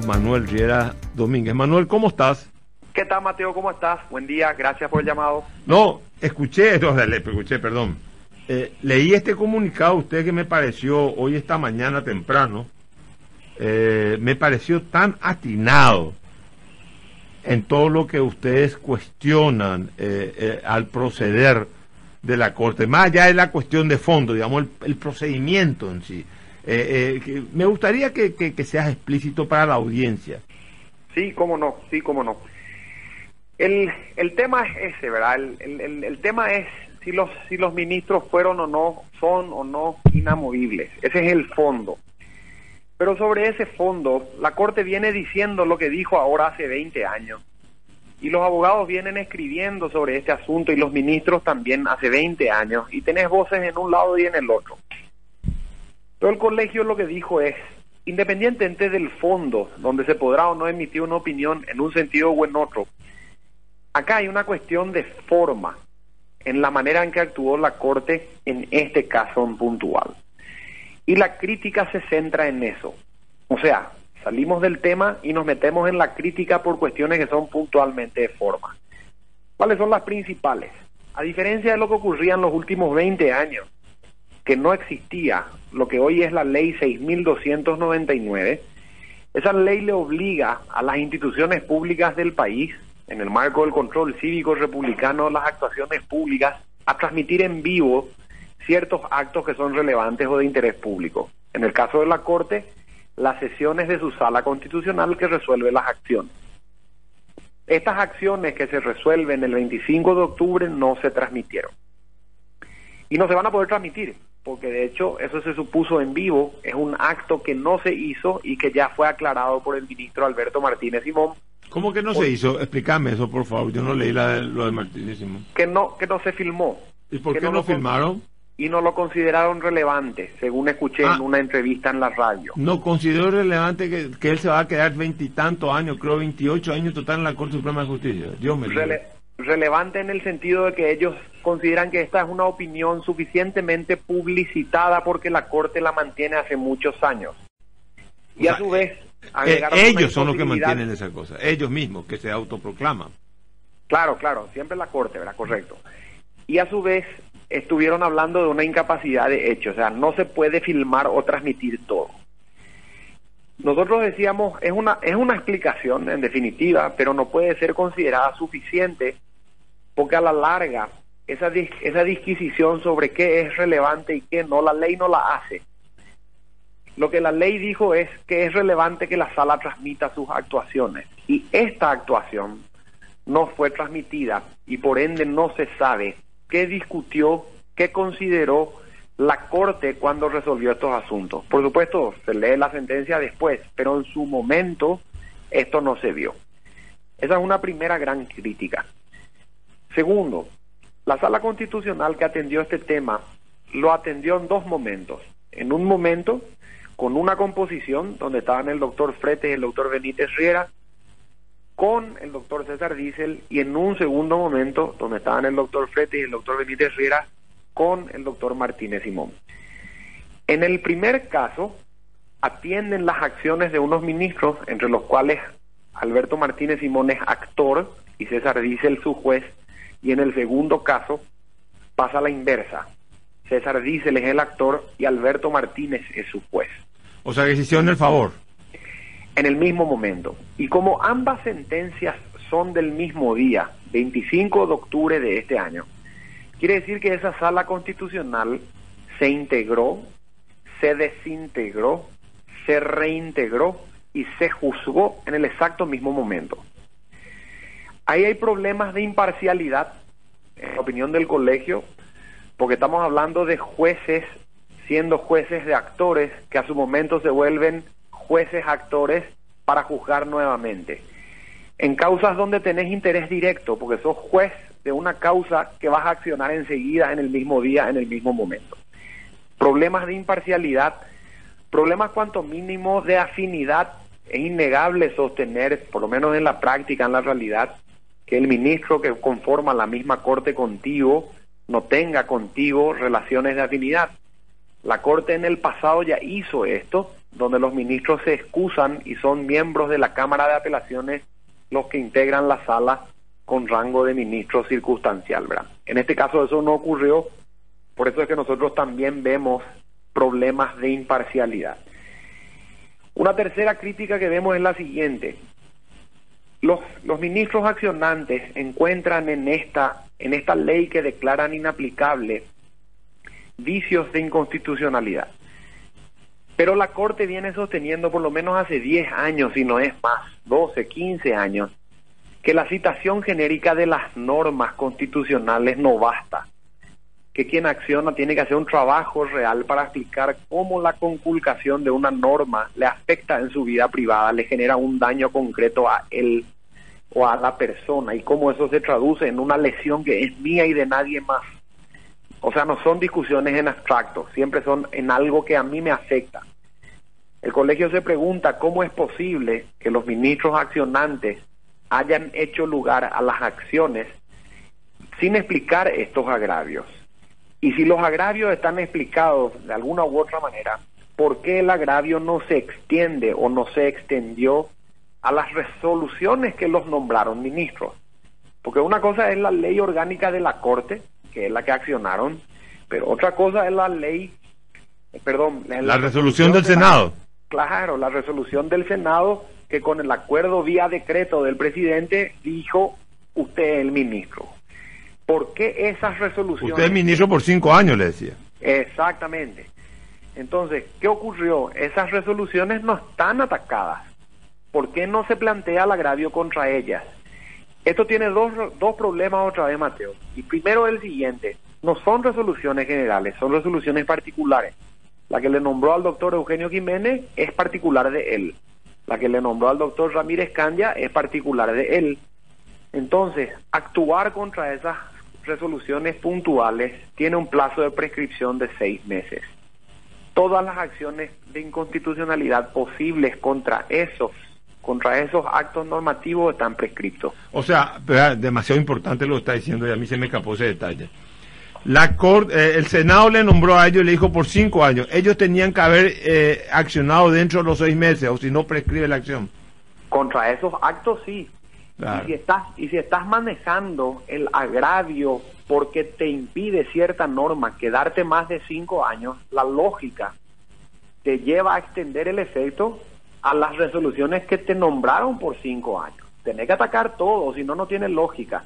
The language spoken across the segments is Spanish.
Manuel Riera Domínguez. Manuel, ¿cómo estás? ¿Qué tal, Mateo? ¿Cómo estás? Buen día, gracias por el llamado. No, escuché, no, le, escuché, perdón. Eh, leí este comunicado usted que me pareció hoy esta mañana temprano, eh, me pareció tan atinado en todo lo que ustedes cuestionan eh, al proceder de la Corte, más allá de la cuestión de fondo, digamos, el, procedimiento en sí. Me gustaría que, que seas explícito para la audiencia. Sí, cómo no, sí, cómo no. El, el tema es ese, ¿verdad? El, el, el, tema es si los, si los ministros fueron o no, son o no inamovibles. Ese es el fondo. Pero sobre ese fondo, la Corte viene diciendo lo que dijo ahora hace 20 años. Y los abogados vienen escribiendo sobre este asunto y los ministros también hace 20 años. Y tenés voces en un lado y en el otro. Pero el colegio lo que dijo es, independientemente del fondo, donde se podrá o no emitir una opinión en un sentido o en otro, Acá hay una cuestión de forma en la manera en que actuó la Corte en este caso en puntual. Y la crítica se centra en eso. O sea, salimos del tema y nos metemos en la crítica por cuestiones que son puntualmente de forma. ¿Cuáles son las principales? A diferencia de lo que ocurría en los últimos 20 años, que no existía lo que hoy es la ley 6299, esa ley le obliga a las instituciones públicas del país en el marco del control cívico republicano, las actuaciones públicas a transmitir en vivo ciertos actos que son relevantes o de interés público. En el caso de la Corte, las sesiones de su sala constitucional que resuelve las acciones. Estas acciones que se resuelven el 25 de octubre no se transmitieron. Y no se van a poder transmitir, porque de hecho eso se supuso en vivo, es un acto que no se hizo y que ya fue aclarado por el ministro Alberto Martínez Simón ¿Cómo que no se hizo? Explícame eso, por favor. Yo no leí lo de Martínez Simón. Que no, que no se filmó. ¿Y por qué no, lo filmaron? Y no lo consideraron relevante, según escuché en ah. una entrevista en la radio. No consideró relevante que, él se va a quedar veintitantos años, creo veintiocho años total en la Corte Suprema de Justicia. Dios me Relevante en el sentido de que ellos consideran que esta es una opinión suficientemente publicitada porque la Corte la mantiene hace muchos años. Y a su vez eh, ellos son los que mantienen esa cosa, ellos mismos que se autoproclaman. Claro, claro, siempre la Corte, ¿verdad? Correcto. Y a su vez estuvieron hablando de una incapacidad de hecho, o sea, no se puede filmar o transmitir todo. Nosotros decíamos, es una, es una explicación en definitiva, pero no puede ser considerada suficiente porque a la larga esa, esa disquisición sobre qué es relevante y qué no, la ley no la hace. Lo que la ley dijo es que es relevante que la sala transmita sus actuaciones y esta actuación no fue transmitida y por ende no se sabe qué discutió, qué consideró la Corte cuando resolvió estos asuntos. Por supuesto, se lee la sentencia después, pero en su momento esto no se vio. Esa es una primera gran crítica. Segundo, la sala constitucional que atendió este tema lo atendió en dos momentos. En un momento con una composición donde estaban el doctor Fretes y el doctor Benítez Riera, con el doctor César Diesel y en un segundo momento donde estaban el doctor Fretes y el doctor Benítez Riera, con el doctor Martínez Simón. En el primer caso, atienden las acciones de unos ministros, entre los cuales Alberto Martínez Simón es actor y César Diesel su juez, y en el segundo caso pasa la inversa. César Diesel es el actor y Alberto Martínez es su juez. O sea, que se hicieron el favor. En el mismo momento. Y como ambas sentencias son del mismo día, 25 de octubre de este año, quiere decir que esa sala constitucional se integró, se desintegró, se reintegró y se juzgó en el exacto mismo momento. Ahí hay problemas de imparcialidad, en la opinión del colegio, porque estamos hablando de jueces siendo jueces de actores que a su momento se vuelven jueces actores para juzgar nuevamente. En causas donde tenés interés directo, porque sos juez de una causa que vas a accionar enseguida, en el mismo día, en el mismo momento. Problemas de imparcialidad, problemas cuanto mínimo de afinidad. Es innegable sostener, por lo menos en la práctica, en la realidad, que el ministro que conforma la misma corte contigo no tenga contigo relaciones de afinidad. La Corte en el pasado ya hizo esto donde los ministros se excusan y son miembros de la Cámara de Apelaciones los que integran la sala con rango de ministro circunstancial, ¿verdad? En este caso eso no ocurrió, por eso es que nosotros también vemos problemas de imparcialidad. Una tercera crítica que vemos es la siguiente. Los, los ministros accionantes encuentran en esta, en esta ley que declaran inaplicable vicios de inconstitucionalidad. Pero la Corte viene sosteniendo por lo menos hace 10 años, si no es más, 12, 15 años, que la citación genérica de las normas constitucionales no basta, que quien acciona tiene que hacer un trabajo real para explicar cómo la conculcación de una norma le afecta en su vida privada, le genera un daño concreto a él o a la persona y cómo eso se traduce en una lesión que es mía y de nadie más. O sea, no son discusiones en abstracto, siempre son en algo que a mí me afecta. El colegio se pregunta cómo es posible que los ministros accionantes hayan hecho lugar a las acciones sin explicar estos agravios. Y si los agravios están explicados de alguna u otra manera, ¿por qué el agravio no se extiende o no se extendió a las resoluciones que los nombraron ministros? Porque una cosa es la ley orgánica de la Corte, que es la que accionaron, pero otra cosa es la ley, eh, perdón, la, resolución del Senado. Claro, la resolución del Senado que con el acuerdo vía decreto del presidente dijo usted es el ministro. ¿Por qué esas resoluciones? Usted es ministro por cinco años, le decía. Exactamente. Entonces, ¿qué ocurrió? Esas resoluciones no están atacadas. ¿Por qué no se plantea el agravio contra ellas? Esto tiene dos, dos problemas otra vez, Mateo. Y primero el siguiente, no son resoluciones generales, son resoluciones particulares. La que le nombró al doctor Eugenio Jiménez es particular de él. La que le nombró al doctor Ramírez Candia es particular de él. Entonces, actuar contra esas resoluciones puntuales tiene un plazo de prescripción de seis meses. Todas las acciones de inconstitucionalidad posibles contra esos contra esos actos normativos están prescritos. O sea, demasiado importante lo que está diciendo y a mí se me escapó ese detalle. La corte, eh, el Senado le nombró a ellos y le dijo por cinco años. Ellos tenían que haber eh, accionado dentro de los seis meses o si no prescribe la acción. Contra esos actos sí. Y, si estás, y si estás manejando el agravio porque te impide cierta norma quedarte más de cinco años, la lógica te lleva a extender el efecto a las resoluciones que te nombraron por cinco años. Tenés que atacar todo, si no, no tiene lógica.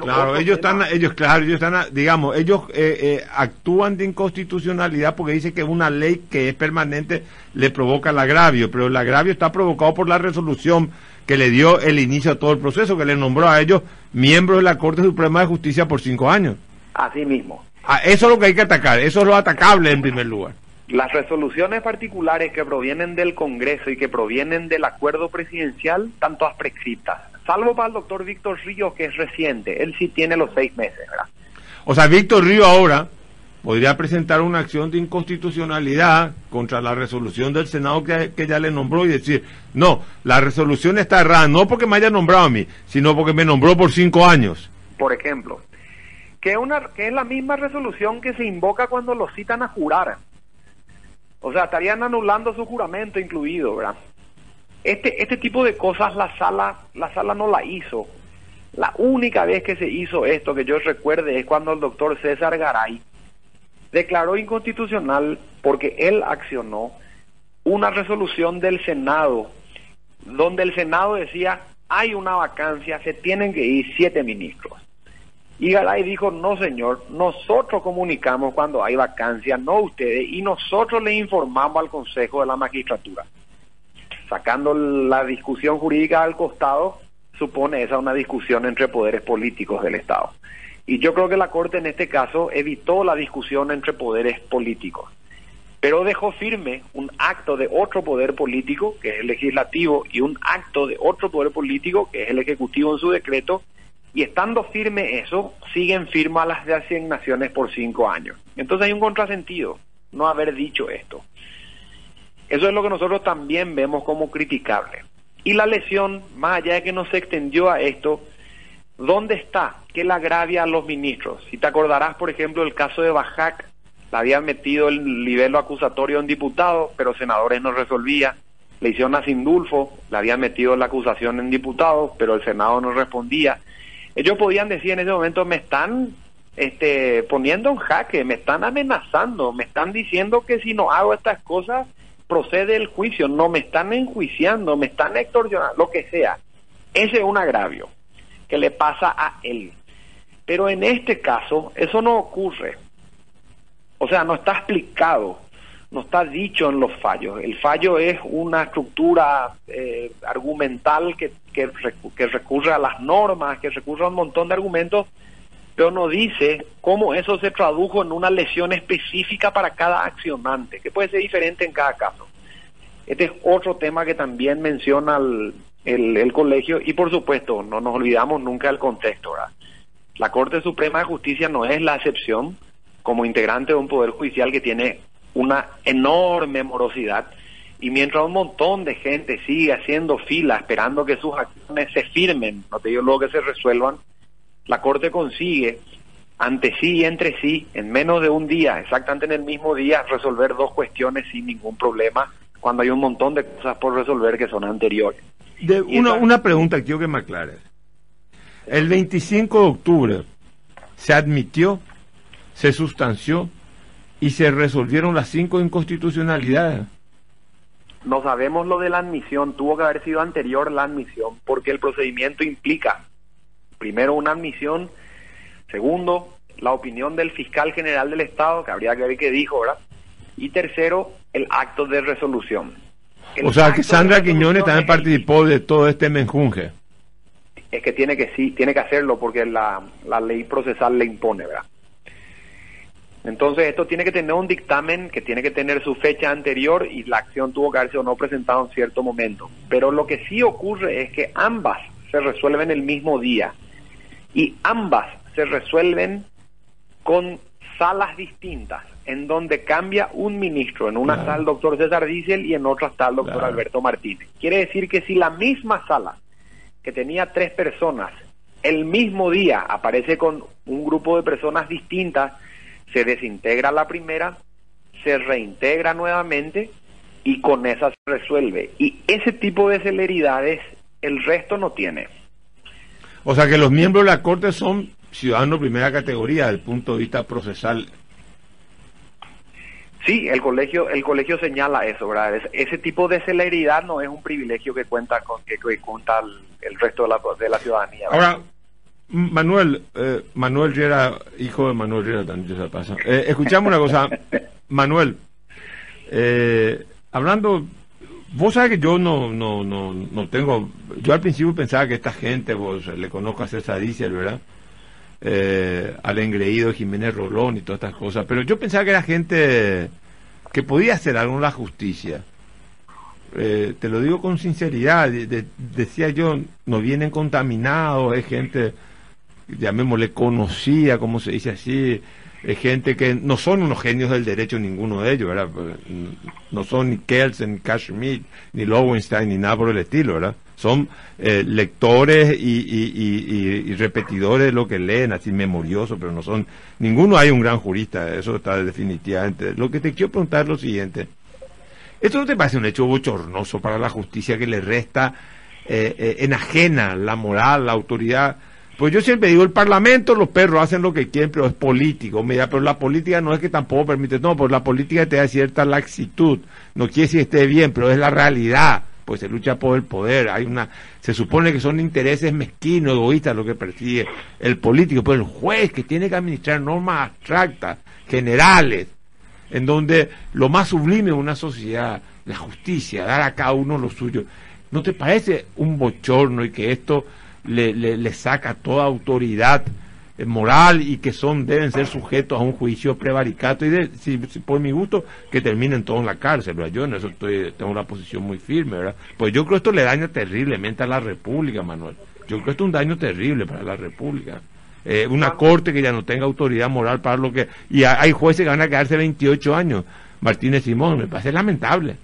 Claro, ellos están, ellos, claro, ellos están, digamos, ellos eh, eh, actúan de inconstitucionalidad porque dice que una ley que es permanente le provoca el agravio, pero el agravio está provocado por la resolución que le dio el inicio a todo el proceso, que le nombró a ellos miembros de la Corte Suprema de Justicia por cinco años. Así mismo. Ah, eso es lo que hay que atacar, eso es lo atacable en primer lugar. Las resoluciones particulares que provienen del Congreso y que provienen del acuerdo presidencial, tanto prescritas, salvo para el doctor Víctor Río, que es reciente, él sí tiene los seis meses, ¿verdad? O sea, Víctor Río ahora podría presentar una acción de inconstitucionalidad contra la resolución del Senado que, que, ya le nombró y decir, no, la resolución está errada, no porque me haya nombrado a mí, sino porque me nombró por cinco años. Por ejemplo, que, una, que es la misma resolución que se invoca cuando lo citan a jurar. O sea, estarían anulando su juramento incluido, ¿verdad? Este, este tipo de cosas la sala, la sala no la hizo. La única vez que se hizo esto que yo recuerde es cuando el doctor César Garay declaró inconstitucional porque él accionó una resolución del Senado donde el Senado decía hay una vacancia, se tienen que ir siete ministros. Y Garay dijo, no señor, nosotros comunicamos cuando hay vacancia, no ustedes, y nosotros le informamos al Consejo de la Magistratura. Sacando la discusión jurídica al costado, supone esa una discusión entre poderes políticos del Estado. Y yo creo que la Corte en este caso evitó la discusión entre poderes políticos, pero dejó firme un acto de otro poder político, que es el legislativo, y un acto de otro poder político, que es el ejecutivo en su decreto, y estando firme eso, siguen firmas las asignaciones por cinco años. Entonces hay un contrasentido no haber dicho esto. Eso es lo que nosotros también vemos como criticable. Y la lesión, más allá de que no se extendió a esto, ¿dónde está? ¿Qué le agravia a los ministros? Si te acordarás, por ejemplo, el caso de Bajac, le habían metido el nivel acusatorio en diputados, pero senadores no resolvía. Le hicieron a Sindulfo, le habían metido la acusación en diputados, pero el Senado no respondía. Ellos podían decir en ese momento, me están este, poniendo en jaque, me están amenazando, me están diciendo que si no hago estas cosas procede el juicio, no me están enjuiciando, me están extorsionando, lo que sea. Ese es un agravio que le pasa a él. Pero en este caso eso no ocurre. O sea, no está explicado, no está dicho en los fallos. El fallo es una estructura eh, argumental que, que, que recurre a las normas, que recurre a un montón de argumentos pero no dice cómo eso se tradujo en una lesión específica para cada accionante, que puede ser diferente en cada caso. Este es otro tema que también menciona el, colegio y por supuesto no nos olvidamos nunca del contexto. La Corte Suprema de Justicia no es la excepción como integrante de un poder judicial que tiene una enorme morosidad y mientras un montón de gente sigue haciendo fila esperando que sus acciones se firmen, no te digo luego que se resuelvan, la Corte consigue ante sí y entre sí, en menos de un día, exactamente en el mismo día, resolver dos cuestiones sin ningún problema, cuando hay un montón de cosas por resolver que son anteriores. De una, una pregunta que quiero que me aclares. El 25 de octubre se admitió, se sustanció y se resolvieron las cinco inconstitucionalidades. No sabemos lo de la admisión, tuvo que haber sido anterior la admisión, porque el procedimiento implica Primero, una admisión. Segundo, la opinión del fiscal general del Estado, que habría que ver qué dijo, ¿verdad? Y tercero, el acto de resolución. o sea, que Sandra Quiñones también participó de todo este menjunje. Es que tiene que sí, tiene que hacerlo porque la, la ley procesal le impone, ¿verdad? Entonces esto tiene que tener un dictamen que tiene que tener su fecha anterior y la acción tuvo que haberse o no presentado en cierto momento. Pero lo que sí ocurre es que ambas se resuelven el mismo día y ambas se resuelven con salas distintas, en donde cambia un ministro. En una sala el doctor César Diesel y en otra está el doctor Alberto Martínez. Quiere decir que si la misma sala, que tenía tres personas, el mismo día aparece con un grupo de personas distintas, se desintegra la primera, se reintegra nuevamente y con esa se resuelve. Y ese tipo de celeridades el resto no tiene. O sea que los miembros de la Corte son ciudadanos de primera categoría desde el punto de vista procesal. Sí, el colegio, el colegio señala eso, ¿verdad? ese tipo de celeridad no es un privilegio que cuenta con que, cuenta el, resto de la, de la ciudadanía. Ahora, Manuel, eh, Manuel Riera, hijo de Manuel Riera, también se pasa. Eh, escuchamos una cosa, Manuel, eh, hablando Vos sabés que yo no, no, no, no tengo. Yo al principio pensaba que esta gente, vos le conozco a César Díaz, ¿verdad? Eh, al engreído Jiménez Rolón y todas estas cosas, pero yo pensaba que era gente que podía hacer algo en la justicia. Eh, te lo digo con sinceridad, decía yo, no vienen contaminados, es gente, llamémosle conocía, como se dice así, es gente que no son unos genios del derecho ninguno de ellos, ¿verdad? Pues, no son ni Kelsen, ni Kashmir, ni Lowenstein, ni nada por el estilo, ¿verdad? Son eh, lectores y, repetidores de lo que leen, así memoriosos, pero no son, ninguno hay un gran jurista, eso está definitivamente. Lo que te quiero preguntar es lo siguiente, ¿esto no te parece un hecho bochornoso para la justicia que le resta eh, eh, enajena la moral, la autoridad? Pues yo siempre digo, el Parlamento, los perros hacen lo que quieren, pero es político. Mira, pero la política no es que tampoco permite, no, pues la política te da cierta laxitud. No quiere que esté bien, pero es la realidad. Pues se lucha por el poder. Hay una, se supone que son intereses mezquinos, egoístas lo que persigue el político, pero el juez que tiene que administrar normas abstractas, generales, en donde lo más sublime de una sociedad, la justicia, dar a cada uno lo suyo. ¿No te parece un bochorno y que esto le, le, saca toda autoridad eh, moral y que son deben ser sujetos a un juicio prevaricato. Y de, si, por mi gusto que terminen todos en la cárcel yo en eso estoy tengo una posición muy firme verdad pues yo creo que esto le daña terriblemente a la república Manuel. Yo creo que esto es un daño terrible para la república. Eh, una corte que ya no tenga autoridad moral para lo que y hay jueces que van a quedarse 28 años. Martínez Simón me parece lamentable.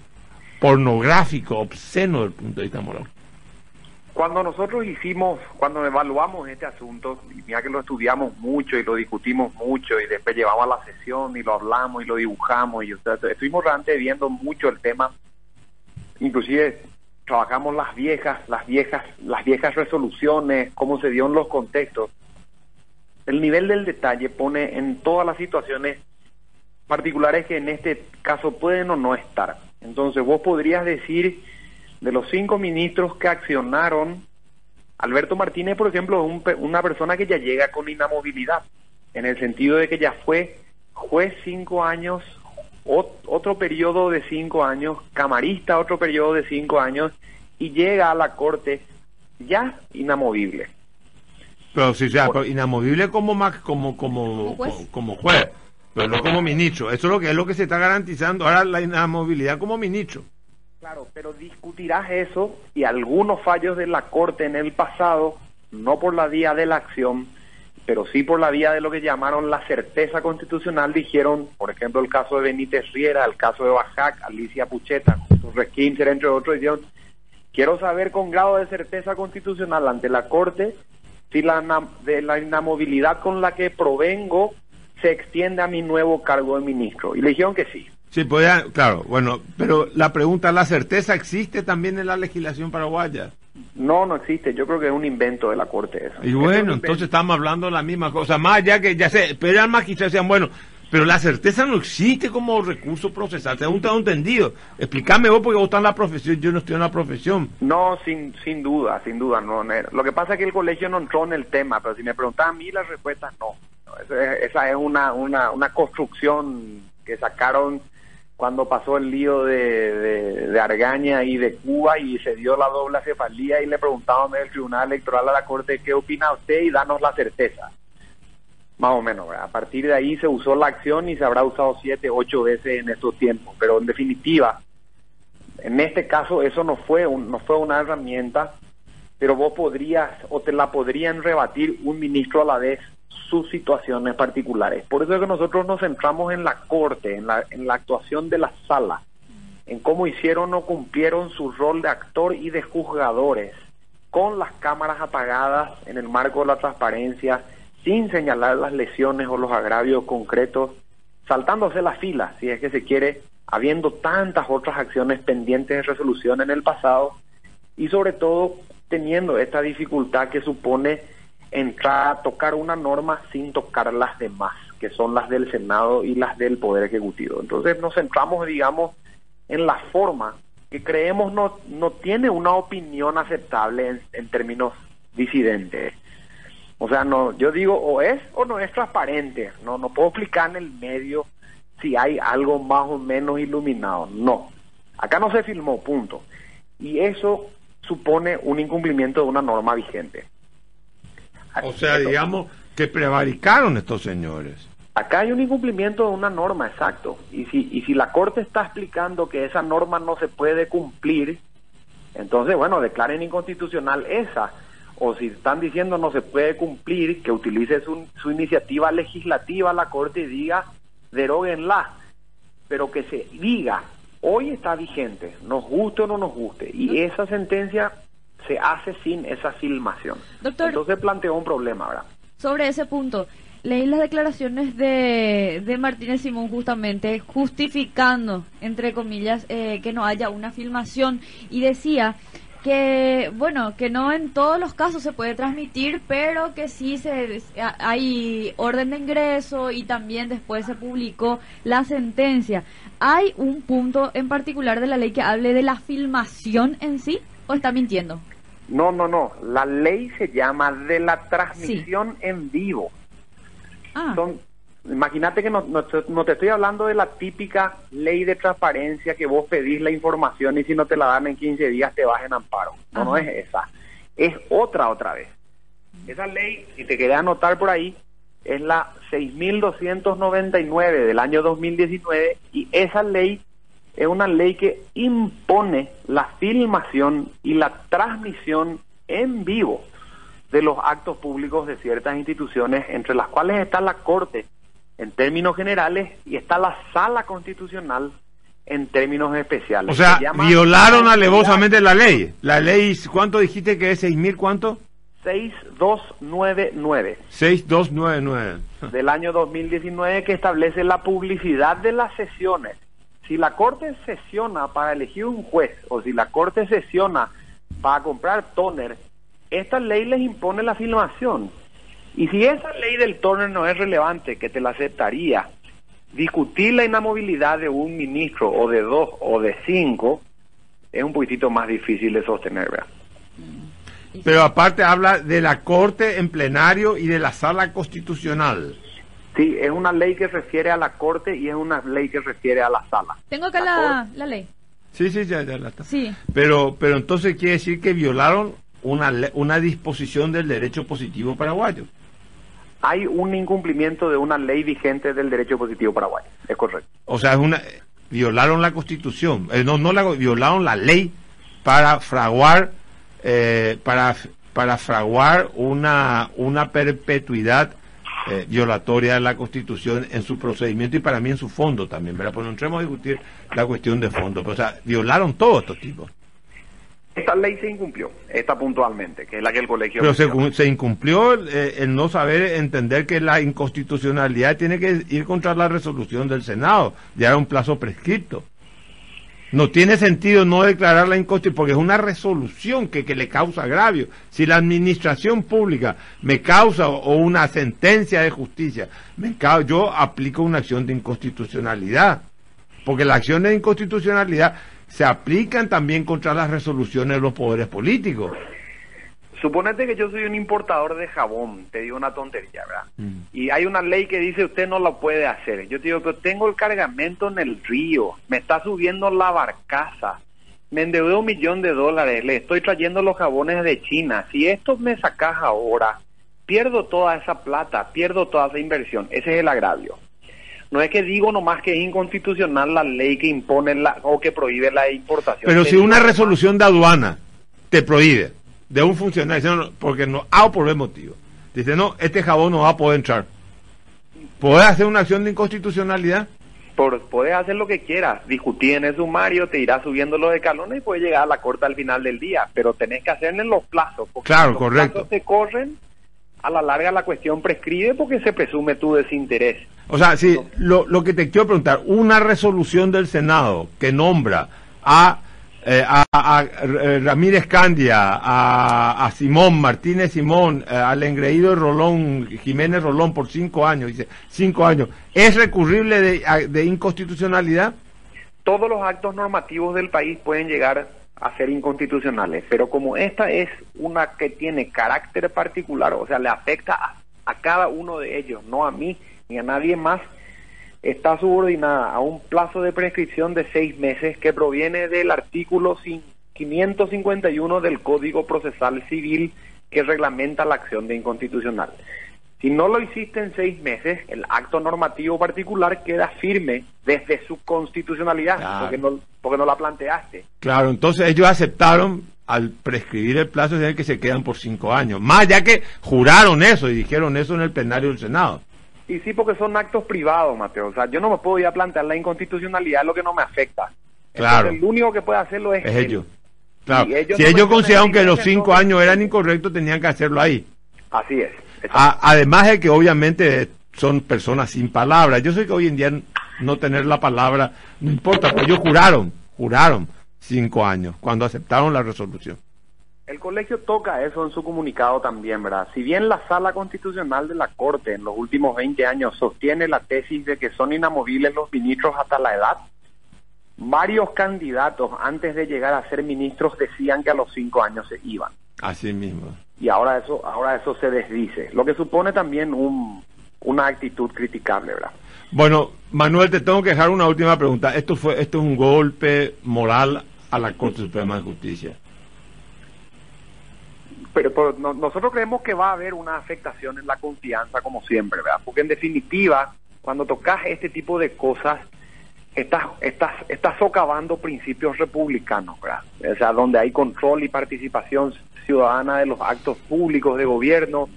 Pornográfico obsceno desde el punto de vista moral Cuando nosotros hicimos, cuando evaluamos este asunto, y mira que lo estudiamos mucho y lo discutimos mucho y después llevamos a la sesión y lo hablamos y lo dibujamos y estuvimos realmente viendo mucho el tema, inclusive trabajamos las viejas, las viejas, las viejas resoluciones, cómo se dio en los contextos. El nivel del detalle pone en todas las situaciones particulares que en este caso pueden o no estar. Entonces vos podrías decir de los cinco ministros que accionaron, Alberto Martínez, por ejemplo, es una persona que ya llega con inamovilidad, en el sentido de que ya fue juez cinco años, otro periodo de cinco años, camarista otro periodo de cinco años, y llega a la corte ya inamovible. Pero si sea, inamovible como como como como juez, pero no como ministro. Eso es lo que es lo que se está garantizando ahora la inamovilidad como ministro. Claro, pero discutirás eso y algunos fallos de la Corte en el pasado, no por la vía de la acción, pero sí por la vía de lo que llamaron la certeza constitucional, dijeron, por ejemplo, el caso de Benítez Riera, el caso de Bajac, Alicia Pucheta, Jesús entre otros, dijeron, quiero saber con grado de certeza constitucional ante la Corte si la, de la inamovilidad con la que provengo se extiende a mi nuevo cargo de ministro. Y le dijeron que sí. Sí, podía, claro, bueno, pero la pregunta, ¿la certeza existe también en la legislación paraguaya? No, no existe. Yo creo que es un invento de la Corte eso. Y bueno, entonces estamos hablando de la misma cosa. Más allá que ya sé, pero al magistrado decían, bueno, pero la certeza no existe como recurso procesal. Te un entendido. Explícame vos porque vos estás en la profesión, yo no estoy en la profesión. No, sin, sin duda, sin duda. no Lo que pasa es que el colegio no entró en el tema, pero si me preguntan a mí, la respuesta no. esa es una, una, una construcción que sacaron cuando pasó el lío de, de, Argaña y de Cuba y se dio la doble cefalía y le preguntaban el Tribunal Electoral a la Corte qué opina usted y danos la certeza. Más o menos, a partir de ahí se usó la acción y se habrá usado siete, ocho veces en estos tiempos, pero en definitiva, en este caso eso no fue, un, no fue una herramienta, pero vos podrías o te la podrían rebatir un ministro a la vez sus situaciones particulares. Por eso es que nosotros nos centramos en la corte, en la, en la actuación de la sala, en cómo hicieron o cumplieron su rol de actor y de juzgadores, con las cámaras apagadas en el marco de la transparencia, sin señalar las lesiones o los agravios concretos, saltándose la fila, si es que se quiere, habiendo tantas otras acciones pendientes de resolución en el pasado, y sobre todo teniendo esta dificultad que supone entrar a tocar una norma sin tocar las demás, que son las del Senado y las del Poder Ejecutivo. Entonces nos centramos, digamos, en la forma que creemos no, no tiene una opinión aceptable en, términos disidentes. O sea, no, yo digo o es o no es transparente. No, no puedo explicar en el medio si hay algo más o menos iluminado. No. Acá no se filmó, punto. Y eso supone un incumplimiento de una norma vigente. O sea, digamos que prevaricaron estos señores. Acá hay un incumplimiento de una norma, exacto. Y si, y si la Corte está explicando que esa norma no se puede cumplir, entonces, bueno, declaren inconstitucional esa. O si están diciendo no se puede cumplir, que utilice su, su iniciativa legislativa la Corte y diga, deroguenla. Pero que se diga, hoy está vigente, nos guste o no nos guste. Y esa sentencia se hace sin esa filmación. Doctor, Entonces planteó un problema, ¿verdad? Sobre ese punto, leí las declaraciones de, de Martínez Simón justamente justificando, entre comillas, eh, que no haya una filmación y decía que bueno que no en todos los casos se puede transmitir pero que sí se hay orden de ingreso y también después se publicó la sentencia hay un punto en particular de la ley que hable de la filmación en sí o está mintiendo no, no, no. La ley se llama de la transmisión en vivo. Ah. imagínate que no, no, te estoy hablando de la típica ley de transparencia que vos pedís la información y si no te la dan en 15 días te vas en amparo. No, no es esa. Es otra otra vez. Esa ley, si te querés anotar por ahí, es la 6.299 del año 2019 y esa ley es una ley que impone la filmación y la transmisión en vivo de los actos públicos de ciertas instituciones, entre las cuales está la Corte en términos generales y está la Sala Constitucional en términos especiales. O sea, Se violaron alevosamente la ley. La ley, ¿cuánto dijiste que es? ¿Seis mil cuánto? 6299 6299. del año 2019 que establece la publicidad de las sesiones. Si la Corte sesiona para elegir un juez o si la Corte sesiona para comprar toner, esta ley les impone la filmación. Y si esa ley del toner no es relevante, que te la aceptaría, discutir la inamovilidad de un ministro o de dos o de cinco es un poquitito más difícil de sostener, ¿verdad? Pero aparte habla de la Corte en plenario y de la Sala Constitucional. Sí, es una ley que refiere a la Corte y es una ley que refiere a la sala. Tengo acá La la, la ley. Sí, sí, ya, ya la está. Sí. Pero, pero entonces quiere decir que violaron una, una disposición del derecho positivo paraguayo. hay un incumplimiento de una ley vigente del derecho positivo paraguayo. Es correcto. O sea, es una, violaron la Constitución. Eh, no, no la, violaron la ley para fraguar, eh, para, para fraguar una, una perpetuidad eh, violatoria de la Constitución en su procedimiento y para mí en su fondo también, ¿verdad? Pues no entremos a discutir la cuestión de fondo. Pero, o sea, violaron todos estos tipos. Esta ley se incumplió, esta puntualmente, que es la que el colegio... Pero se, incumplió el, eh, el no saber entender que la inconstitucionalidad tiene que ir contra la resolución del Senado, ya era un plazo prescripto. No tiene sentido no declarar la inconstitucionalidad porque es una resolución que, que le causa agravio. Si la administración pública me causa o, una sentencia de justicia, me cau- yo aplico una acción de inconstitucionalidad. Porque las acciones de inconstitucionalidad se aplican también contra las resoluciones de los poderes políticos. Suponete que yo soy un importador de jabón, te digo una tontería, ¿verdad? Mm. Y hay una ley que dice usted no lo puede hacer. Yo te digo, pero tengo el cargamento en el río, me está subiendo la barcaza, me endeudé un millón de dólares, le estoy trayendo los jabones de China. Si esto me sacas ahora, pierdo toda esa plata, pierdo toda esa inversión. Ese es el agravio. No es que digo nomás que es inconstitucional la ley que impone la, o que prohíbe la importación. Pero si una resolución de aduana te prohíbe de un funcionario, no, porque no, A o por el motivo, dice, no, este jabón no va a poder entrar. ¿Puedes hacer una acción de inconstitucionalidad? por, puedes hacer lo que quieras, discutir en el sumario, te irá subiendo los escalones y puedes llegar a la corte al final del día, pero tenés que hacerlo en los plazos, porque Claro, los correcto. plazos te corren, a la larga la cuestión prescribe porque se presume tu desinterés. O sea, si lo, lo que te quiero preguntar, una resolución del Senado que nombra a, eh, a, a- eh, Ramírez Candia, a, Simón, Martínez Simón, eh, al engreído Rolón, Jiménez Rolón por cinco años, dice, cinco años, ¿es recurrible de, de inconstitucionalidad? Todos los actos normativos del país pueden llegar a ser inconstitucionales, pero como esta es una que tiene carácter particular, o sea, le afecta a, a cada uno de ellos, no a mí ni a nadie más, está subordinada a un plazo de prescripción de seis meses que proviene del artículo cin- 551 del Código Procesal Civil que reglamenta la acción de inconstitucional. Si no lo hiciste en seis meses, el acto normativo particular queda firme desde su constitucionalidad, Claro. porque, no, porque no la planteaste. Claro, entonces ellos aceptaron al prescribir el plazo de que se quedan por cinco años. Más ya que juraron eso y dijeron eso en el plenario del Senado. Y sí, porque son actos privados, Mateo. O sea, yo no me puedo ir a plantear la inconstitucionalidad, lo que no me afecta. Claro. Entonces, el único que puede hacerlo es, Es él. ellos. Claro. Ellos si no ellos consideraron que los cinco años eran incorrectos, tenían que hacerlo ahí. Así es. A- además de que obviamente son personas sin palabras. Yo sé que hoy en día no tener la palabra no importa, pero ellos juraron, juraron cinco años cuando aceptaron la resolución. El colegio toca eso en su comunicado también, ¿verdad? Si bien la sala constitucional de la Corte en los últimos 20 años sostiene la tesis de que son inamovibles los ministros hasta la edad, varios candidatos antes de llegar a ser ministros decían que a los cinco años se iban. Así mismo. Y ahora eso, ahora eso se desdice, lo que supone también un, una actitud criticable, ¿verdad? Bueno, Manuel, te tengo que dejar una última pregunta. Esto fue, esto es un golpe moral a la Corte Suprema de Justicia. Pero, pero no- nosotros creemos que va a haber una afectación en la confianza como siempre, ¿verdad? Porque en definitiva, cuando tocas este tipo de cosas, estás, estás, estás socavando principios republicanos, ¿verdad? O sea, donde hay control y participación ciudadana de los actos públicos de gobierno,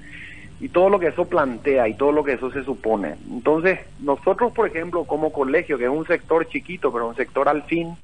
y todo lo que eso plantea y todo lo que eso se supone. Entonces, nosotros, por ejemplo, como colegio, que es un sector chiquito, pero un sector al fin,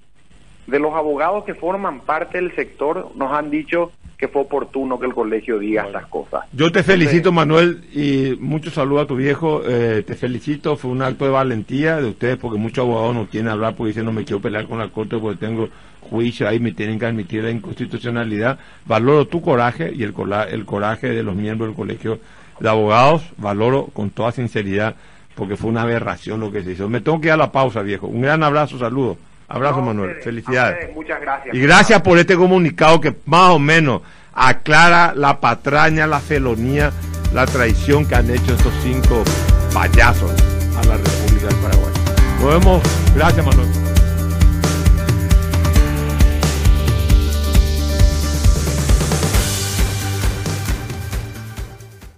de los abogados que forman parte del sector, nos han dicho que fue oportuno que el colegio diga estas cosas. Yo te felicito, Manuel, y mucho saludo a tu viejo. Eh, te felicito, fue un acto de valentía de ustedes, porque muchos abogados no quieren hablar porque dicen no me quiero pelear con la corte porque tengo juicio ahí, me tienen que admitir la inconstitucionalidad. Valoro tu coraje y el, el coraje de los miembros del colegio de abogados, valoro con toda sinceridad, porque fue una aberración lo que se hizo. Me tengo que ir a la pausa, viejo. Un gran abrazo, saludo. Abrazo, Manuel. Felicidades. muchas gracias. Y gracias por este comunicado que más o menos aclara la patraña, la felonía, la traición que han hecho estos cinco payasos a la República del Paraguay. Nos vemos. Gracias, Manuel.